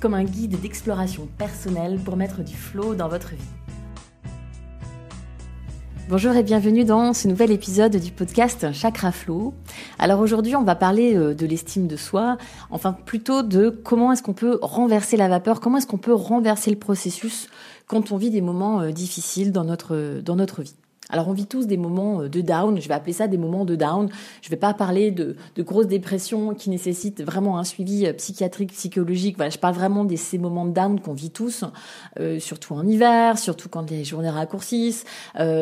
comme un guide d'exploration personnelle pour mettre du flow dans votre vie. Bonjour et bienvenue dans ce nouvel épisode du podcast Chakra Flow. Alors aujourd'hui, on va parler euh, de l'estime de soi, enfin plutôt de comment est-ce qu'on peut renverser la vapeur, comment est-ce qu'on peut renverser le processus quand on vit des moments euh, difficiles dans notre, dans notre vie. Alors on vit tous des moments euh, de down, je vais appeler ça des moments de down. Je ne vais pas parler de, grosses dépressions qui nécessitent vraiment un suivi euh, psychiatrique, psychologique. Voilà, je parle vraiment de ces moments de down qu'on vit tous, euh, surtout en hiver, surtout quand les journées raccourcissent,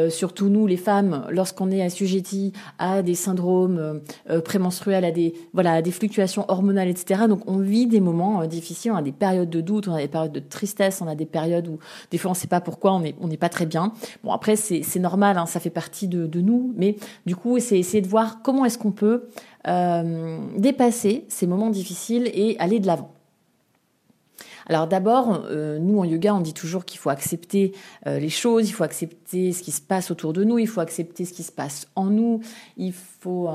surtout nous les femmes, lorsqu'on est assujetti à des syndromes prémenstruels, à des voilà, des fluctuations hormonales, etc. Donc on vit des moments difficiles, on a des périodes de doute, on a des périodes de tristesse, on a des périodes où des fois on ne sait pas pourquoi on n'est pas très bien. Bon après c'est normal Ça fait partie de, nous, mais du coup, c'est essayer de voir comment est-ce qu'on peut euh, dépasser ces moments difficiles et aller de l'avant. Alors d'abord, euh, nous en yoga, on dit toujours qu'il faut accepter euh, les choses, il faut accepter ce qui se passe autour de nous, il faut accepter ce qui se passe en nous, il faut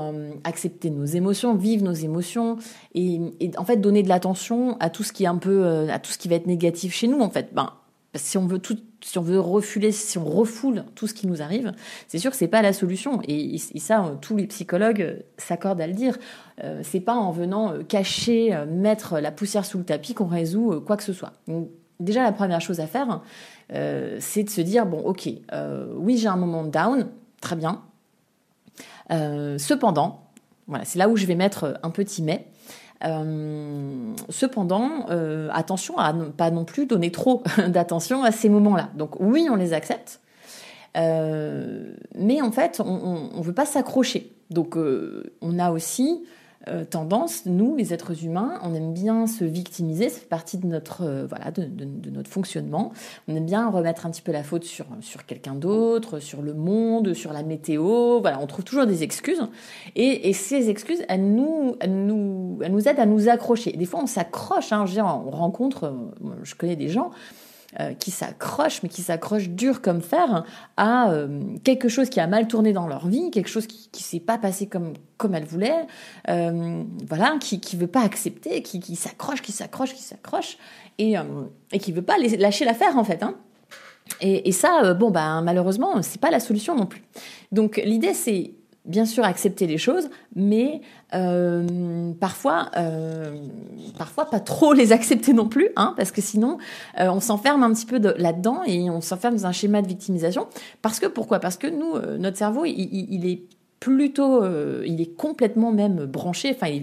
accepter nos émotions, vivre nos émotions et, et en fait donner de l'attention à tout ce qui est un peu, à tout ce qui va être négatif chez nous. En fait, ben si on veut tout, si on refoule tout ce qui nous arrive, c'est sûr que c'est pas la solution. Et, ça, tous les psychologues s'accordent à le dire. Euh, c'est pas en venant euh, cacher, euh, mettre la poussière sous le tapis qu'on résout quoi que ce soit. Donc, déjà, la première chose à faire, c'est de se dire bon, ok, oui, j'ai un moment down, très bien. cependant, voilà, c'est là où je vais mettre un petit mais. Euh, cependant, euh, attention à ne pas non plus donner trop d'attention à ces moments-là. Donc oui, on les accepte, euh, mais en fait, on ne veut pas s'accrocher. Donc on a aussi euh, tendance, nous, les êtres humains, on aime bien se victimiser, ça fait partie de notre, euh, voilà, de, notre fonctionnement. On aime bien remettre un petit peu la faute sur, sur quelqu'un d'autre, sur le monde, sur la météo. Voilà, on trouve toujours des excuses. Et, ces excuses, elles nous, nous, elles nous aident à nous accrocher. Des fois, on s'accroche. Hein, on rencontre, euh, je connais des gens euh, qui s'accrochent, mais qui s'accrochent dur comme fer à euh, quelque chose qui a mal tourné dans leur vie, quelque chose qui, qui s'est pas passé comme comme elle voulait, euh, voilà, qui qui veut pas accepter, qui s'accroche, qui s'accroche, qui s'accroche, et et qui veut pas lâcher l'affaire en fait. Hein. Et, et, ça, bon, ben, malheureusement, c'est pas la solution non plus. Donc, l'idée, c'est bien sûr accepter les choses, mais euh, parfois, euh, parfois pas trop les accepter non plus, hein, parce que sinon euh, on s'enferme un petit peu là-dedans et on s'enferme dans un schéma de victimisation. Parce que pourquoi? Parce que nous, notre cerveau, il, est plutôt, il est complètement même branché. Enfin,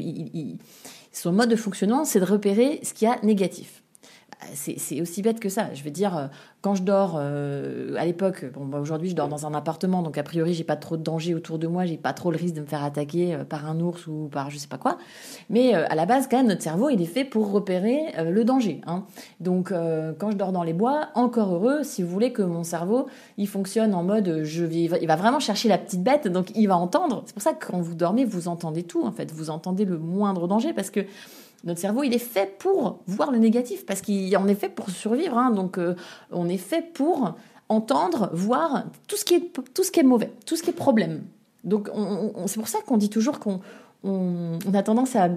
son mode de fonctionnement, c'est de repérer ce qu'il y a négatif c'est aussi bête que ça. Je veux dire, euh, quand je dors, euh, à l'époque, bon, bah, aujourd'hui je dors dans un appartement, donc a priori j'ai pas trop de danger autour de moi, j'ai pas trop le risque de me faire attaquer euh, par un ours ou par je sais pas quoi. Mais à la base, quand même, notre cerveau il est fait pour repérer le danger. Hein. Donc quand je dors dans les bois, encore heureux, si vous voulez que mon cerveau il fonctionne en mode je vais, il va vraiment chercher la petite bête, donc il va entendre. C'est pour ça que quand vous dormez, vous entendez tout en fait, vous entendez le moindre danger parce que notre cerveau, il est fait pour voir le négatif, parce qu'il en est fait pour survivre. Hein. donc, euh, on est fait pour entendre, voir tout ce qui est, tout ce qui est mauvais, tout ce qui est problème. Donc, c'est pour ça qu'on dit toujours qu'on a tendance à,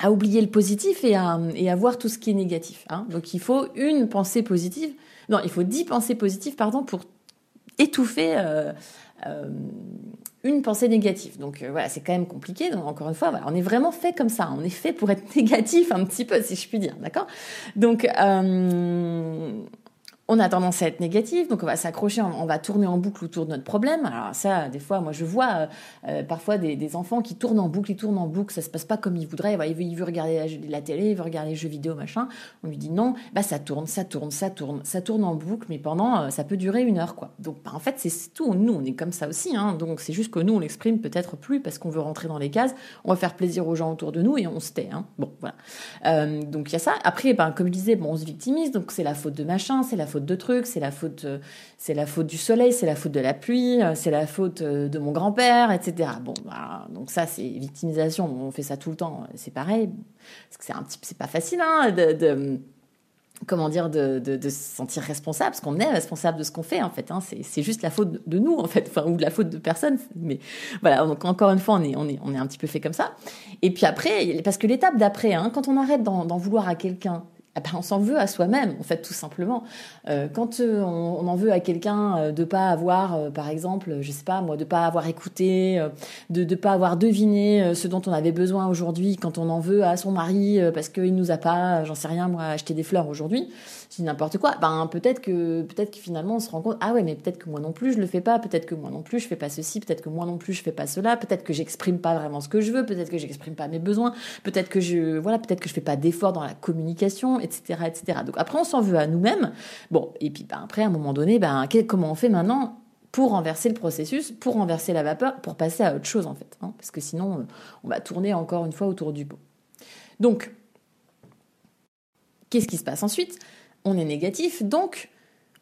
à oublier le positif et à, et à voir tout ce qui est négatif. Hein. Donc, il faut une pensée positive. Non, il faut dix pensées positives, pardon, pour étouffer euh, euh, une pensée négative. Donc euh, voilà, c'est quand même compliqué. Donc encore une fois, on est vraiment fait comme ça. On est fait pour être négatif un petit peu, si je puis dire, d'accord? Donc on a tendance à être négatif, donc on va s'accrocher, on va tourner en boucle autour de notre problème. Alors ça, des fois, moi je vois euh, euh, parfois des, enfants qui tournent en boucle, ils tournent en boucle, ça se passe pas comme ils voudraient. Il veut, regarder la, télé, il veut regarder les jeux vidéo, machin. On lui dit non, bah ça tourne, ça tourne, ça tourne, ça tourne en boucle, mais pendant, euh, ça peut durer une heure, quoi. Donc bah, en fait, c'est tout. Nous, on est comme ça aussi, hein. Donc c'est juste que nous, on l'exprime peut-être plus parce qu'on veut rentrer dans les cases, on va faire plaisir aux gens autour de nous et on se tait. Hein. Bon, voilà. donc il y a ça. Après, ben, comme je disais, bon, on se victimise, donc c'est la faute de machin, c'est la faute de trucs, c'est la faute, euh, c'est la faute du soleil, c'est la faute de la pluie, euh, c'est la faute euh, de mon grand-père, etc. Bon, bah, donc ça, c'est victimisation. On fait ça tout le temps. C'est pareil. Parce que c'est un petit, c'est pas facile, hein, de, comment dire, de, se sentir responsable, parce qu'on est responsable de ce qu'on fait, en fait. Hein. c'est, juste la faute de nous, en fait, ou de la faute de personne. Mais voilà, donc encore une fois, on est, on est, on est un petit peu fait comme ça. Et puis après, parce que l'étape d'après, hein, quand on arrête d'en, vouloir à quelqu'un, ah ben, on s'en veut à soi-même, en fait, tout simplement. Euh, quand euh, on, en veut à quelqu'un euh, de pas avoir, par exemple, je sais pas moi, de pas avoir écouté, de ne pas avoir deviné ce dont on avait besoin aujourd'hui, quand on en veut à son mari parce qu'il nous a pas, j'en sais rien moi, acheté des fleurs aujourd'hui, c'est n'importe quoi. Ben peut-être que peut-être que finalement on se rend compte, ah ouais, mais peut-être que moi non plus je le fais pas, peut-être que moi non plus je fais pas ceci, peut-être que moi non plus je fais pas cela, peut-être que j'exprime pas vraiment ce que je veux, peut-être que j'exprime pas mes besoins, peut-être que je voilà, peut-être que je fais pas d'efforts dans la communication etc., etc. Donc après, on s'en veut à nous-mêmes. Bon, et puis ben, après, à un moment donné, ben, comment on fait maintenant pour renverser le processus, pour renverser la vapeur, pour passer à autre chose en fait, hein, parce que sinon, euh, on va tourner encore une fois autour du pot. Donc, qu'est-ce qui se passe ensuite? On est négatif, donc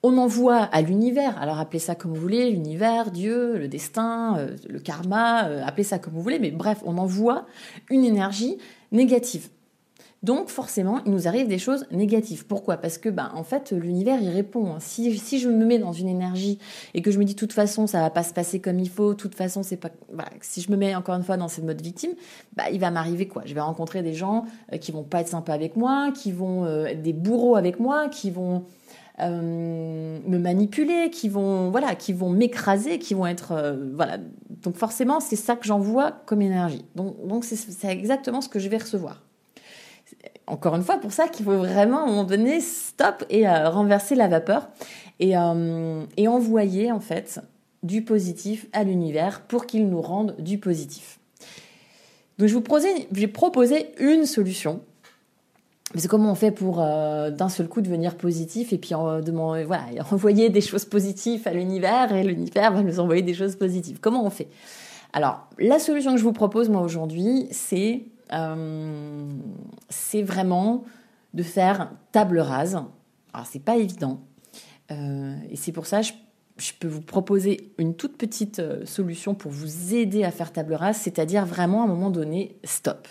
on envoie à l'univers, alors appelez ça comme vous voulez, l'univers, Dieu, le destin, euh, le karma, euh, appelez ça comme vous voulez, mais bref, on envoie une énergie négative. Donc forcément, il nous arrive des choses négatives. Pourquoi? Parce que ben en fait, l'univers il répond. Si, si je me mets dans une énergie et que je me dis de toute façon ça va pas se passer comme il faut, toute façon c'est pas si je me mets encore une fois dans ce mode victime, bah il va m'arriver quoi? Je vais rencontrer des gens euh, qui vont pas être sympas avec moi, qui vont euh, être des bourreaux avec moi, qui vont euh, me manipuler, qui vont voilà, qui vont m'écraser, qui vont être voilà. Donc forcément, c'est ça que j'envoie comme énergie. Donc donc c'est exactement ce que je vais recevoir encore une fois, pour ça qu'il faut vraiment, à un moment donné, stop et euh, renverser la vapeur et, euh, et, envoyer, en fait, du positif à l'univers pour qu'il nous rende du positif. Donc, je vous j'ai proposé une solution. C'est comment on fait pour euh, d'un seul coup devenir positif et puis voilà, envoyer des choses positives à l'univers et l'univers va nous envoyer des choses positives. Comment on fait? Alors, la solution que je vous propose moi aujourd'hui, c'est euh, c'est vraiment de faire table rase. Alors c'est pas évident. Euh, et c'est pour ça que je, peux vous proposer une toute petite euh, solution pour vous aider à faire table rase, c'est-à-dire vraiment à un moment donné, stop.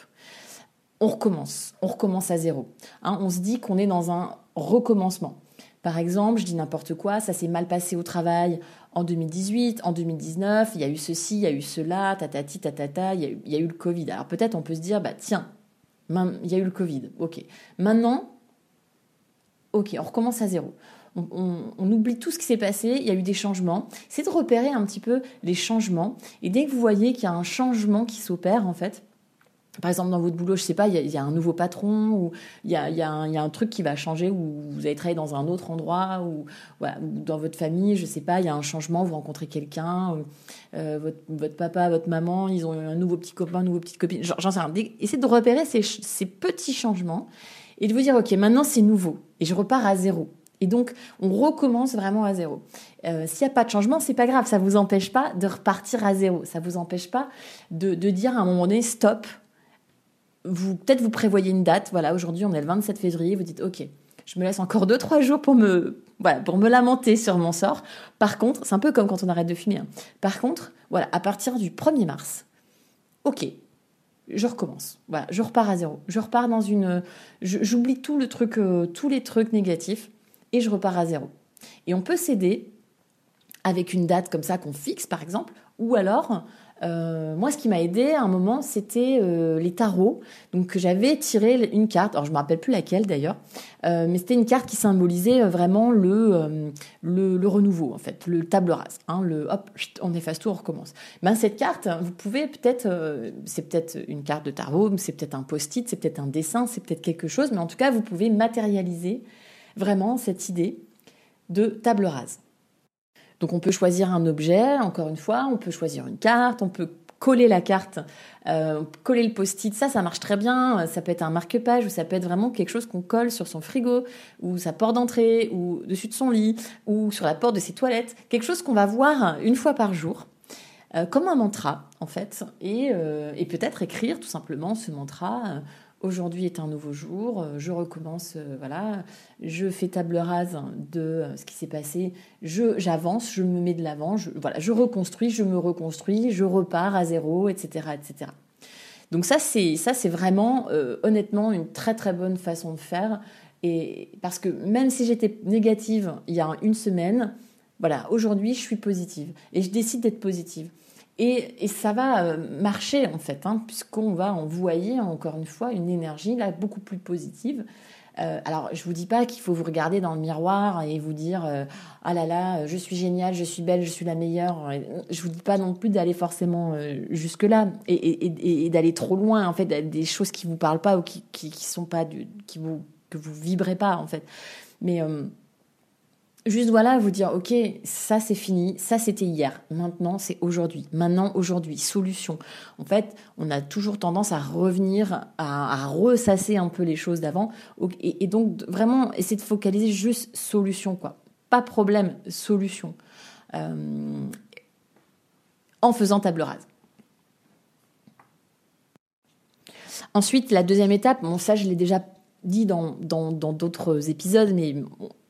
On recommence, on recommence à zéro. Hein, on se dit qu'on est dans un recommencement. Par exemple, je dis n'importe quoi, ça s'est mal passé au travail en 2018, en 2019, il y a eu ceci, il y a eu cela, tatati, tatata, il y a eu, le Covid. Alors peut-être on peut se dire, bah tiens, il y a eu le Covid, ok. Maintenant, ok, on recommence à zéro. on, oublie tout ce qui s'est passé, il y a eu des changements. C'est de repérer un petit peu les changements. Et dès que vous voyez qu'il y a un changement qui s'opère, en fait, par exemple, dans votre boulot, je sais pas, il y, a un nouveau patron ou il y a, un truc qui va changer ou vous allez travailler dans un autre endroit ou, dans votre famille, je sais pas, il y a un changement, vous rencontrez quelqu'un, euh, votre, papa, votre maman, ils ont un nouveau petit copain, une nouvelle petite copine, j'en sais rien. Essayez de repérer ces, petits changements et de vous dire, ok, maintenant c'est nouveau et je repars à zéro. Et donc, on recommence vraiment à zéro. Euh, s'il n'y a pas de changement, c'est pas grave. Ça vous empêche pas de repartir à zéro. Ça vous empêche pas de, de dire à un moment donné stop vous peut-être vous prévoyez une date. Voilà, aujourd'hui on est le 27 février. Vous dites ok, je me laisse encore 2-3 jours pour me voilà pour me lamenter sur mon sort. Par contre, c'est un peu comme quand on arrête de fumer. Hein. Par contre, voilà, à partir du 1er mars, ok, je recommence. Voilà, je repars à zéro. Je repars dans une, j'oublie tout le truc, euh, tous les trucs négatifs et je repars à zéro. Et on peut s'aider avec une date comme ça qu'on fixe par exemple, ou alors euh, moi, ce qui m'a aidé à un moment, c'était euh, les tarots. Donc, j'avais tiré une carte. Alors, je me rappelle plus laquelle d'ailleurs, euh, mais c'était une carte qui symbolisait vraiment le, le, renouveau, en fait, le table rase. Hein, le hop, on efface tout, on recommence. Ben, cette carte, vous pouvez peut-être, c'est peut-être une carte de tarot, c'est peut-être un post-it, c'est peut-être un dessin, c'est peut-être quelque chose, mais en tout cas, vous pouvez matérialiser vraiment cette idée de table rase. Donc on peut choisir un objet, encore une fois, on peut choisir une carte, on peut coller la carte, euh, coller le post-it, ça, ça marche très bien. Ça peut être un marque-page ou ça peut être vraiment quelque chose qu'on colle sur son frigo ou sa porte d'entrée ou dessus de son lit ou sur la porte de ses toilettes. Quelque chose qu'on va voir une fois par jour. Euh, comme un mantra en fait, et, euh, et peut-être écrire tout simplement ce mantra aujourd'hui est un nouveau jour, euh, je recommence, euh, voilà, je fais table rase de euh, ce qui s'est passé, je j'avance, je me mets de l'avant, je, voilà, je reconstruis, je me reconstruis, je repars à zéro, etc., etc. Donc ça c'est ça c'est vraiment honnêtement une très très bonne façon de faire et parce que même si j'étais négative il y a une semaine, voilà, aujourd'hui je suis positive et je décide d'être positive. Et, ça va euh, marcher en fait, hein, puisqu'on va envoyer encore une fois une énergie là beaucoup plus positive. Euh, alors, je vous dis pas qu'il faut vous regarder dans le miroir et vous dire euh, ah là là, je suis géniale, je suis belle, je suis la meilleure. Je vous dis pas non plus d'aller forcément jusque là et, d'aller trop loin en fait, des choses qui vous parlent pas ou qui qui, sont pas du, qui vous que vous vibrez pas en fait. Mais Juste voilà, vous dire, ok, ça c'est fini, ça c'était hier, maintenant c'est aujourd'hui, maintenant aujourd'hui, solution. En fait, on a toujours tendance à revenir, à, ressasser un peu les choses d'avant, et, donc vraiment essayer de focaliser juste solution, quoi. Pas problème, solution. Euh, en faisant table rase. Ensuite, la deuxième étape, bon ça je l'ai déjà dit dans d'autres dans, épisodes, mais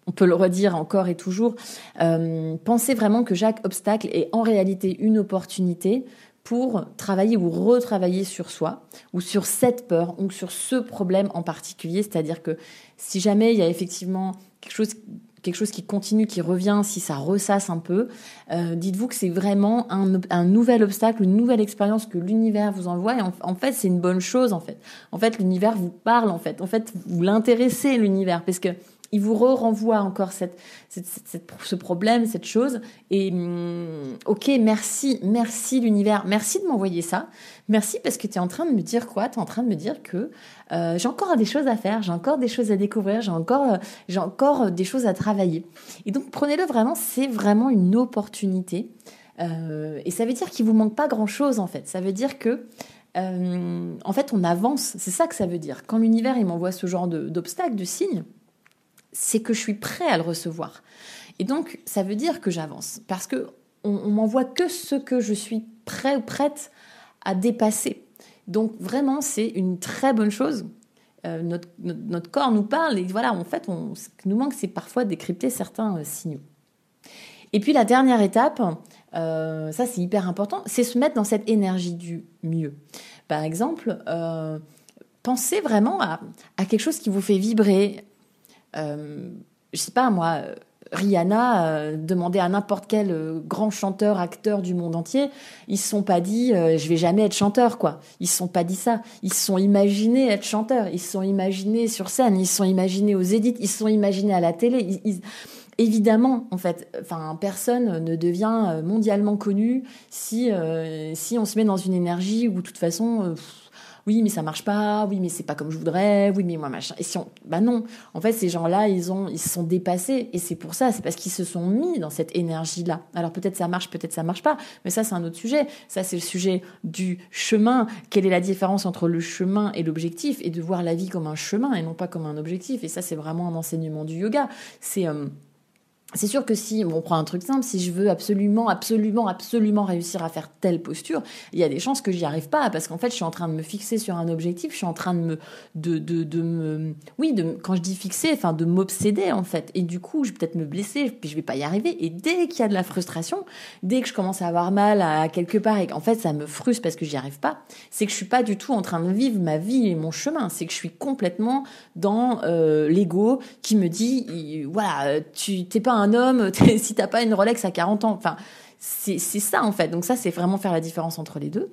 on peut le redire encore et toujours, euh, pensez vraiment que chaque obstacle est en réalité une opportunité pour travailler ou retravailler sur soi ou sur cette peur ou sur ce problème en particulier. C'est-à-dire que si jamais il y a effectivement quelque chose quelque chose qui continue, qui revient, si ça ressasse un peu, euh, dites-vous que c'est vraiment un, nouvel obstacle, une nouvelle expérience que l'univers vous envoie. Et en, fait, c'est une bonne chose, en fait. En fait, l'univers vous parle, en fait. En fait, vous l'intéressez, l'univers, parce que il vous renvoie encore ce problème, cette chose. Et hum, ok, merci, merci l'univers, merci de m'envoyer ça. Merci parce que tu es en train de me dire quoi? Tu es en train de me dire que euh, j'ai encore des choses à faire, j'ai encore des choses à découvrir, j'ai encore, encore des choses à travailler. Et donc prenez-le vraiment, c'est vraiment une opportunité. Euh, et ça veut dire qu'il vous manque pas grand-chose en fait. Ça veut dire que euh, en fait, on avance. C'est ça que ça veut dire. Quand l'univers il m'envoie ce genre d'obstacles, de signes, c'est que je suis prêt à le recevoir. Et donc, ça veut dire que j'avance, parce que on, m'envoie que ce que je suis prêt ou prête à dépasser. Donc, vraiment, c'est une très bonne chose. Euh, notre, corps nous parle et voilà, en fait, on, ce qui nous manque, c'est parfois décrypter certains euh, signaux. Et puis la dernière étape, euh, ça c'est hyper important, c'est se mettre dans cette énergie du mieux. Par exemple, pensez vraiment à, quelque chose qui vous fait vibrer, euh, je sais pas moi, Rihanna euh, demandait à n'importe quel euh, grand chanteur, acteur du monde entier, ils se sont pas dit je vais jamais être chanteur quoi. Ils se sont pas dit ça. Ils se sont imaginés être chanteurs. Ils se sont imaginés sur scène. Ils se sont imaginés aux édits. Ils se sont imaginés à la télé. Évidemment, en fait, enfin, personne ne devient mondialement connu si si on se met dans une énergie où de toute façon oui, mais ça marche pas, oui, mais c'est pas comme je voudrais, oui, mais moi machin. Et si on, bah non, en fait, ces gens-là, ils ont, ils se sont dépassés, et c'est pour ça, c'est parce qu'ils se sont mis dans cette énergie-là. Alors peut-être ça marche, peut-être ça marche pas, mais ça c'est un autre sujet. Ça c'est le sujet du chemin. Quelle est la différence entre le chemin et l'objectif, et de voir la vie comme un chemin et non pas comme un objectif. Et ça c'est vraiment un enseignement du yoga. C'est euh, c'est sûr que si on prend un truc simple, si je veux absolument, absolument, absolument réussir à faire telle posture, il y a des chances que j'y arrive pas parce qu'en fait, je suis en train de me fixer sur un objectif, je suis en train de me, de, de, de me, oui, quand je dis fixer, enfin, de m'obséder en fait. Et du coup, je vais peut-être me blesser, puis je vais pas y arriver. Et dès qu'il y a de la frustration, dès que je commence à avoir mal à quelque part et qu'en fait, ça me frustre parce que j'y arrive pas, c'est que je suis pas du tout en train de vivre ma vie et mon chemin. C'est que je suis complètement dans euh, l'ego qui me dit, voilà, tu t'es pas un un homme si t'as pas une Rolex à 40 ans. Enfin, c'est ça en fait. Donc ça, c'est vraiment faire la différence entre les deux.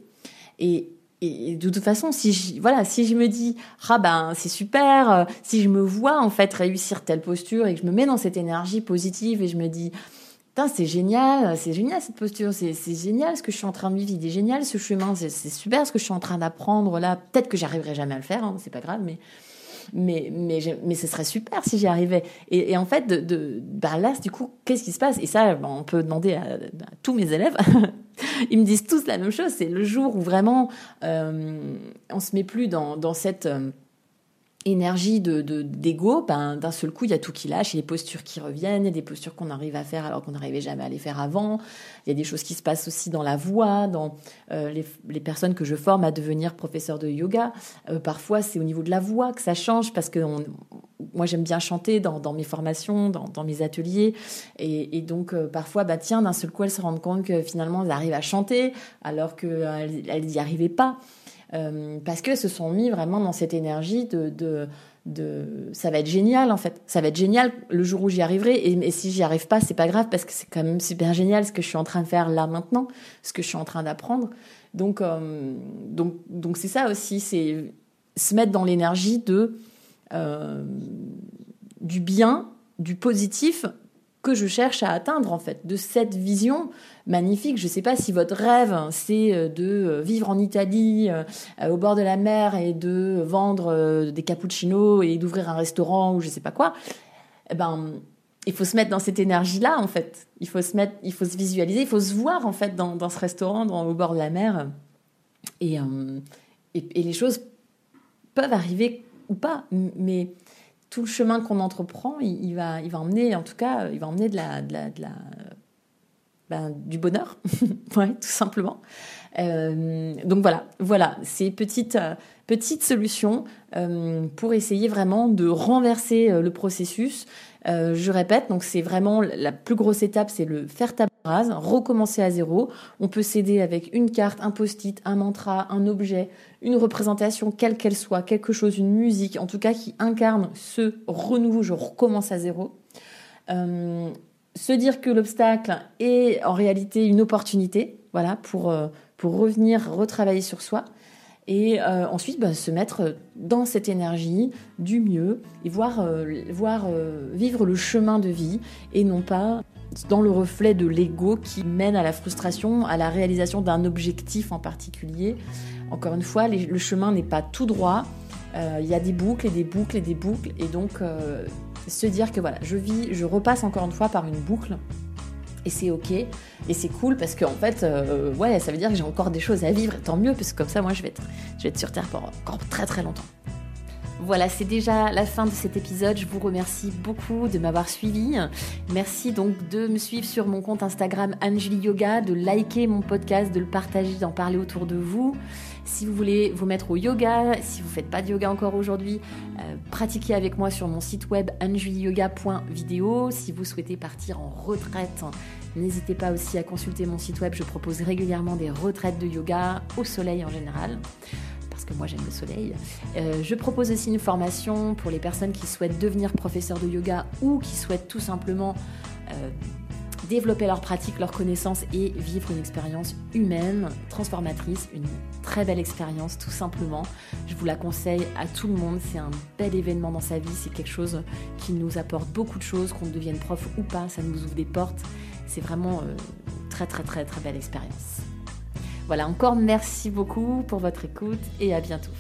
Et, de toute façon, si je, voilà, si je me dis ah ben c'est super, euh, si je me vois en fait réussir telle posture et que je me mets dans cette énergie positive et je me dis c'est génial, c'est génial cette posture, c'est génial ce que je suis en train de vivre, il est génial ce chemin, c'est super ce que je suis en train d'apprendre là. Peut-être que j'arriverai jamais à le faire, hein, c'est pas grave, mais mais mais mais ce serait super si j'y arrivais. Et, en fait, bah là, du coup, qu'est-ce qui se passe? Et ça, on peut demander à, tous mes élèves. Ils me disent tous la même chose. C'est le jour où vraiment euh, on se met plus dans dans cette euh, énergie de d'ego, ben, d'un seul coup, il y a tout qui lâche, il y a des postures qui reviennent, il y a des postures qu'on arrive à faire alors qu'on n'arrivait jamais à les faire avant. Il y a des choses qui se passent aussi dans la voix, dans euh, les, personnes que je forme à devenir professeur de yoga. Euh, parfois, c'est au niveau de la voix que ça change parce que moi, j'aime bien chanter dans, mes formations, dans, mes ateliers. Et, et donc, euh, parfois, bah, tiens, d'un seul coup, elles se rendent compte que finalement, elles arrivent à chanter alors qu'elles n'y arrivaient pas. Euh, parce que se sont mis vraiment dans cette énergie de, de, de, ça va être génial en fait, ça va être génial le jour où j'y arriverai et, si j'y arrive pas c'est pas grave parce que c'est quand même super génial ce que je suis en train de faire là maintenant, ce que je suis en train d'apprendre. Donc euh, donc donc c'est ça aussi, c'est se mettre dans l'énergie de euh, du bien, du positif que je cherche à atteindre en fait, de cette vision magnifique. Je ne sais pas si votre rêve c'est euh, de euh, vivre en Italie euh, au bord de la mer et de vendre des cappuccinos et d'ouvrir un restaurant ou je ne sais pas quoi. Eh ben, il faut se mettre dans cette énergie-là en fait. Il faut se mettre, il faut se visualiser, il faut se voir en fait dans, ce restaurant au bord de la mer et, et les choses peuvent arriver ou pas, mais tout le chemin qu'on entreprend, il, va, il va emmener, en tout cas, il va emmener de la, de la, ben, du bonheur, ouais, tout simplement. Euh, donc voilà, voilà, ces petites, euh, petites solutions euh, pour essayer vraiment de renverser le processus. Je répète, donc c'est vraiment la plus grosse étape, c'est le faire table rase, recommencer à zéro. On peut s'aider avec une carte, un post-it, un mantra, un objet, une représentation, quelle qu'elle soit, quelque chose, une musique, en tout cas qui incarne ce renouveau, je recommence à zéro. se dire que l'obstacle est en réalité une opportunité, voilà, pour, pour revenir retravailler sur soi. Et euh, ensuite, bah, se mettre dans cette énergie du mieux et voir, euh, euh, vivre le chemin de vie et non pas dans le reflet de l'ego qui mène à la frustration, à la réalisation d'un objectif en particulier. Encore une fois, le chemin n'est pas tout droit. Il y a des boucles et des boucles et des boucles. Et donc, se dire que voilà, je vis, je repasse encore une fois par une boucle et c'est ok et c'est cool parce qu'en en fait euh, ça veut dire que j'ai encore des choses à vivre tant mieux parce que comme ça moi je vais être je vais être sur terre pour encore très très longtemps voilà, c'est déjà la fin de cet épisode. Je vous remercie beaucoup de m'avoir suivi. Merci donc de me suivre sur mon compte Instagram Angeli Yoga, de liker mon podcast, de le partager, d'en parler autour de vous. Si vous voulez vous mettre au yoga, si vous ne faites pas de yoga encore aujourd'hui, euh, pratiquez avec moi sur mon site web anjuliyoga.video. Si vous souhaitez partir en retraite, n'hésitez pas aussi à consulter mon site web. Je propose régulièrement des retraites de yoga au soleil en général parce que moi j'aime le soleil. Euh, je propose aussi une formation pour les personnes qui souhaitent devenir professeur de yoga ou qui souhaitent tout simplement euh, développer leur pratique, leur connaissance et vivre une expérience humaine, transformatrice, une très belle expérience tout simplement. Je vous la conseille à tout le monde, c'est un bel événement dans sa vie, c'est quelque chose qui nous apporte beaucoup de choses, qu'on devienne prof ou pas, ça nous ouvre des portes. C'est vraiment euh, très très très très belle expérience. Voilà, encore merci beaucoup pour votre écoute et à bientôt.